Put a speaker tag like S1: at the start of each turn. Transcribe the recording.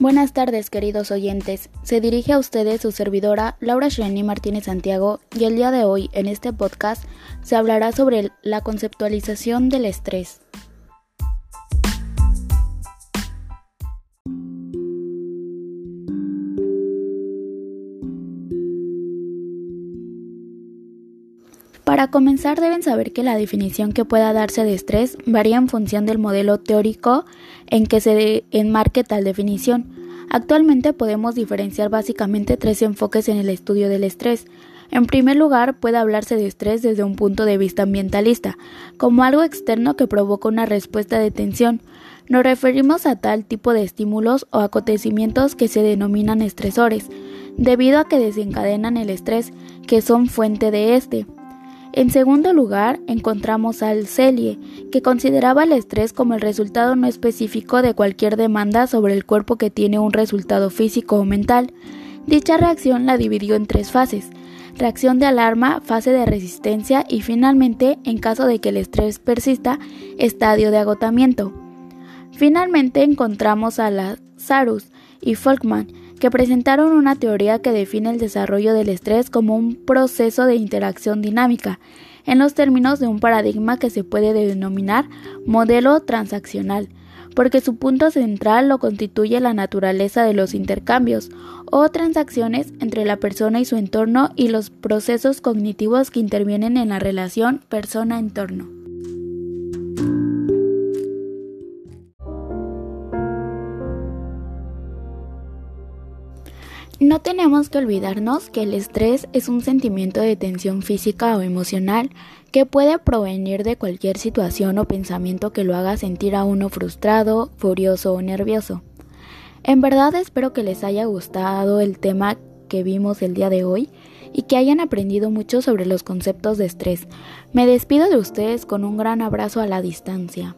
S1: Buenas tardes, queridos oyentes. Se dirige a ustedes su servidora Laura Shreni Martínez Santiago y el día de hoy en este podcast se hablará sobre la conceptualización del estrés. Para comenzar deben saber que la definición que pueda darse de estrés varía en función del modelo teórico en que se enmarque tal definición. Actualmente podemos diferenciar básicamente tres enfoques en el estudio del estrés. En primer lugar, puede hablarse de estrés desde un punto de vista ambientalista, como algo externo que provoca una respuesta de tensión. Nos referimos a tal tipo de estímulos o acontecimientos que se denominan estresores, debido a que desencadenan el estrés, que son fuente de este. En segundo lugar, encontramos al Celie, que consideraba el estrés como el resultado no específico de cualquier demanda sobre el cuerpo que tiene un resultado físico o mental. Dicha reacción la dividió en tres fases, reacción de alarma, fase de resistencia y finalmente, en caso de que el estrés persista, estadio de agotamiento. Finalmente encontramos a Lazarus y Folkman, que presentaron una teoría que define el desarrollo del estrés como un proceso de interacción dinámica, en los términos de un paradigma que se puede denominar modelo transaccional, porque su punto central lo constituye la naturaleza de los intercambios o transacciones entre la persona y su entorno y los procesos cognitivos que intervienen en la relación persona-entorno. No tenemos que olvidarnos que el estrés es un sentimiento de tensión física o emocional que puede provenir de cualquier situación o pensamiento que lo haga sentir a uno frustrado, furioso o nervioso. En verdad espero que les haya gustado el tema que vimos el día de hoy y que hayan aprendido mucho sobre los conceptos de estrés. Me despido de ustedes con un gran abrazo a la distancia.